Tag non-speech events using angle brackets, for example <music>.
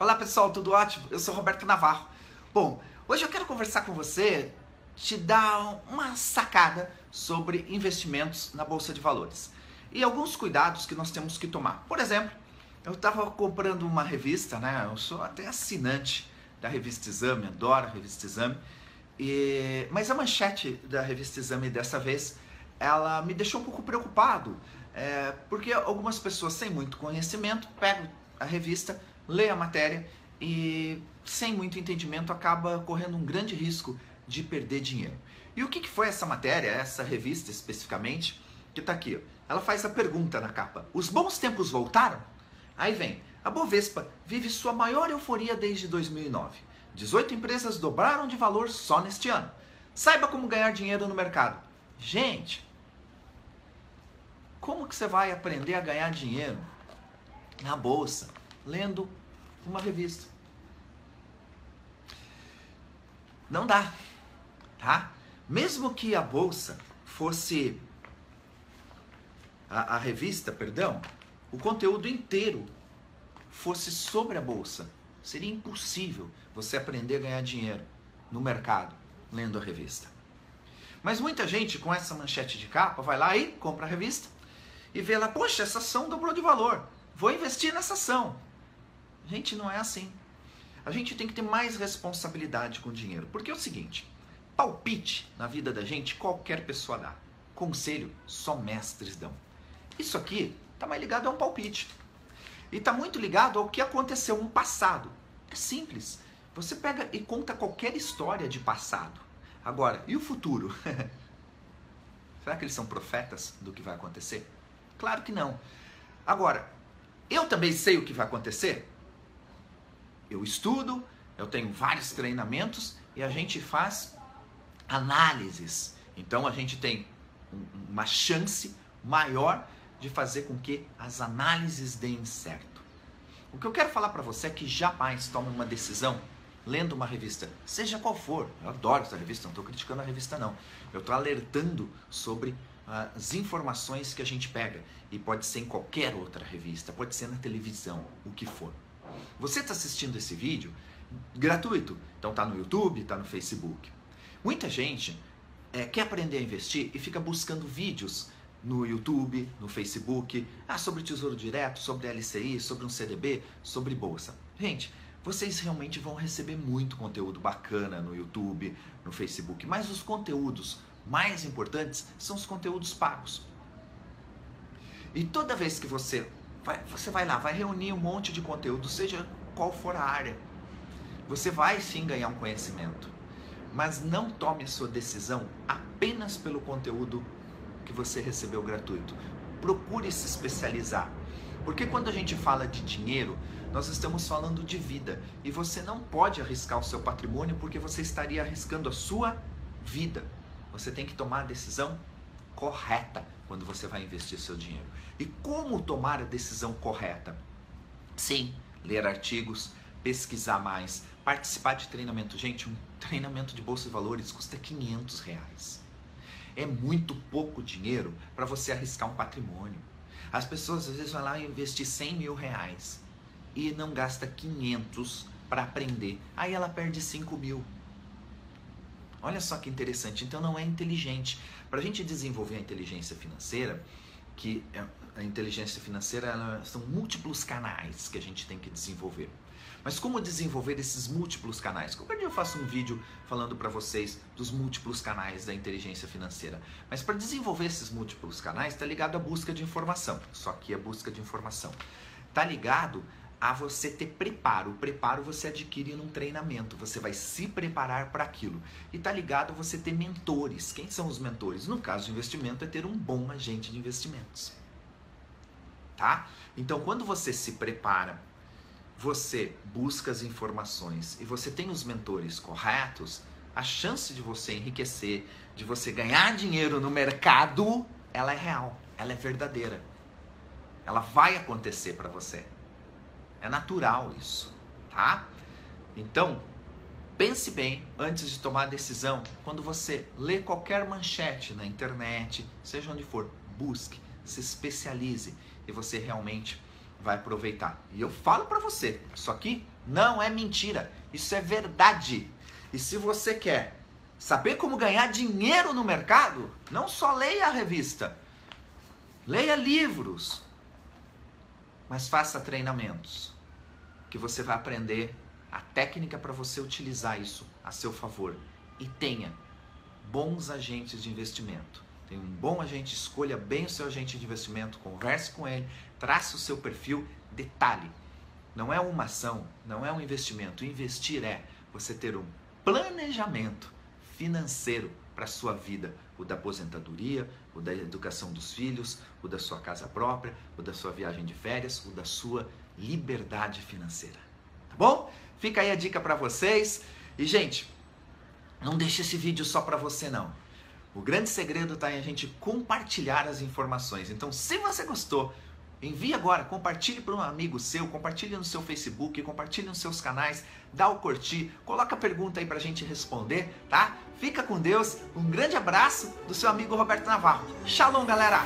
Olá pessoal, tudo ótimo? Eu sou Roberto Navarro. Bom, hoje eu quero conversar com você, te dar uma sacada sobre investimentos na Bolsa de Valores e alguns cuidados que nós temos que tomar. Por exemplo, eu estava comprando uma revista, né? Eu sou até assinante da revista Exame, adoro a revista Exame, e... mas a manchete da revista Exame dessa vez ela me deixou um pouco preocupado, é, porque algumas pessoas sem muito conhecimento pegam a revista, lê a matéria e, sem muito entendimento, acaba correndo um grande risco de perder dinheiro. E o que, que foi essa matéria, essa revista especificamente, que está aqui? Ela faz a pergunta na capa: Os bons tempos voltaram? Aí vem: A Bovespa vive sua maior euforia desde 2009. 18 empresas dobraram de valor só neste ano. Saiba como ganhar dinheiro no mercado. Gente, como que você vai aprender a ganhar dinheiro na bolsa lendo uma revista. Não dá, tá? Mesmo que a bolsa fosse a, a revista, perdão, o conteúdo inteiro fosse sobre a bolsa, seria impossível você aprender a ganhar dinheiro no mercado lendo a revista. Mas muita gente com essa manchete de capa vai lá e compra a revista e vê lá, poxa, essa ação dobrou de valor, vou investir nessa ação. Gente, não é assim. A gente tem que ter mais responsabilidade com o dinheiro. Porque é o seguinte: palpite na vida da gente qualquer pessoa dá. Conselho só mestres dão. Isso aqui está mais ligado a um palpite. E está muito ligado ao que aconteceu no passado. É simples. Você pega e conta qualquer história de passado. Agora, e o futuro? <laughs> Será que eles são profetas do que vai acontecer? Claro que não. Agora, eu também sei o que vai acontecer? Eu estudo, eu tenho vários treinamentos e a gente faz análises. Então a gente tem uma chance maior de fazer com que as análises deem certo. O que eu quero falar para você é que jamais tome uma decisão lendo uma revista, seja qual for. Eu adoro essa revista, não estou criticando a revista não. Eu estou alertando sobre as informações que a gente pega e pode ser em qualquer outra revista, pode ser na televisão, o que for. Você está assistindo esse vídeo gratuito, então está no YouTube, está no Facebook. Muita gente é, quer aprender a investir e fica buscando vídeos no YouTube, no Facebook, ah, sobre Tesouro Direto, sobre LCI, sobre um CDB, sobre bolsa. Gente, vocês realmente vão receber muito conteúdo bacana no YouTube, no Facebook, mas os conteúdos mais importantes são os conteúdos pagos. E toda vez que você vai, você vai lá, vai reunir um monte de conteúdo, seja qual for a área. Você vai sim ganhar um conhecimento, mas não tome a sua decisão apenas pelo conteúdo que você recebeu gratuito. Procure se especializar. Porque quando a gente fala de dinheiro, nós estamos falando de vida e você não pode arriscar o seu patrimônio porque você estaria arriscando a sua vida. Você tem que tomar a decisão correta quando você vai investir seu dinheiro. E como tomar a decisão correta? Sim, ler artigos, pesquisar mais, participar de treinamento. Gente, um treinamento de bolsa de valores custa 500 reais. É muito pouco dinheiro para você arriscar um patrimônio. As pessoas às vezes vão lá investir 100 mil reais e não gasta 500 para aprender. Aí ela perde 5 mil. Olha só que interessante. Então não é inteligente. Para a gente desenvolver a inteligência financeira, que é, a inteligência financeira são múltiplos canais que a gente tem que desenvolver. Mas como desenvolver esses múltiplos canais? Qualquer dia eu faço um vídeo falando para vocês dos múltiplos canais da inteligência financeira. Mas para desenvolver esses múltiplos canais, está ligado à busca de informação. Só que a busca de informação está ligado a você ter preparo. O preparo você adquire num treinamento, você vai se preparar para aquilo. E está ligado você ter mentores. Quem são os mentores? No caso de investimento, é ter um bom agente de investimentos. Tá? Então, quando você se prepara, você busca as informações e você tem os mentores corretos, a chance de você enriquecer, de você ganhar dinheiro no mercado, ela é real, ela é verdadeira. Ela vai acontecer para você. É natural isso, tá? Então, pense bem antes de tomar a decisão. Quando você lê qualquer manchete na internet, seja onde for, busque, se especialize e você realmente vai aproveitar. E eu falo para você, isso aqui Não é mentira. Isso é verdade. E se você quer saber como ganhar dinheiro no mercado, não só leia a revista, leia livros, mas faça treinamentos que você vai aprender a técnica para você utilizar isso a seu favor e tenha bons agentes de investimento. Tem um bom agente, escolha bem o seu agente de investimento, converse com ele, trace o seu perfil, detalhe. Não é uma ação, não é um investimento. Investir é você ter um planejamento financeiro para sua vida, o da aposentadoria, o da educação dos filhos, o da sua casa própria, o da sua viagem de férias, o da sua liberdade financeira. Tá bom? Fica aí a dica para vocês. E gente, não deixe esse vídeo só para você não. O grande segredo está em a gente compartilhar as informações. Então, se você gostou, envie agora, compartilhe para um amigo seu, compartilhe no seu Facebook, compartilhe nos seus canais, dá o curtir, coloca a pergunta aí para a gente responder, tá? Fica com Deus, um grande abraço do seu amigo Roberto Navarro. Shalom, galera!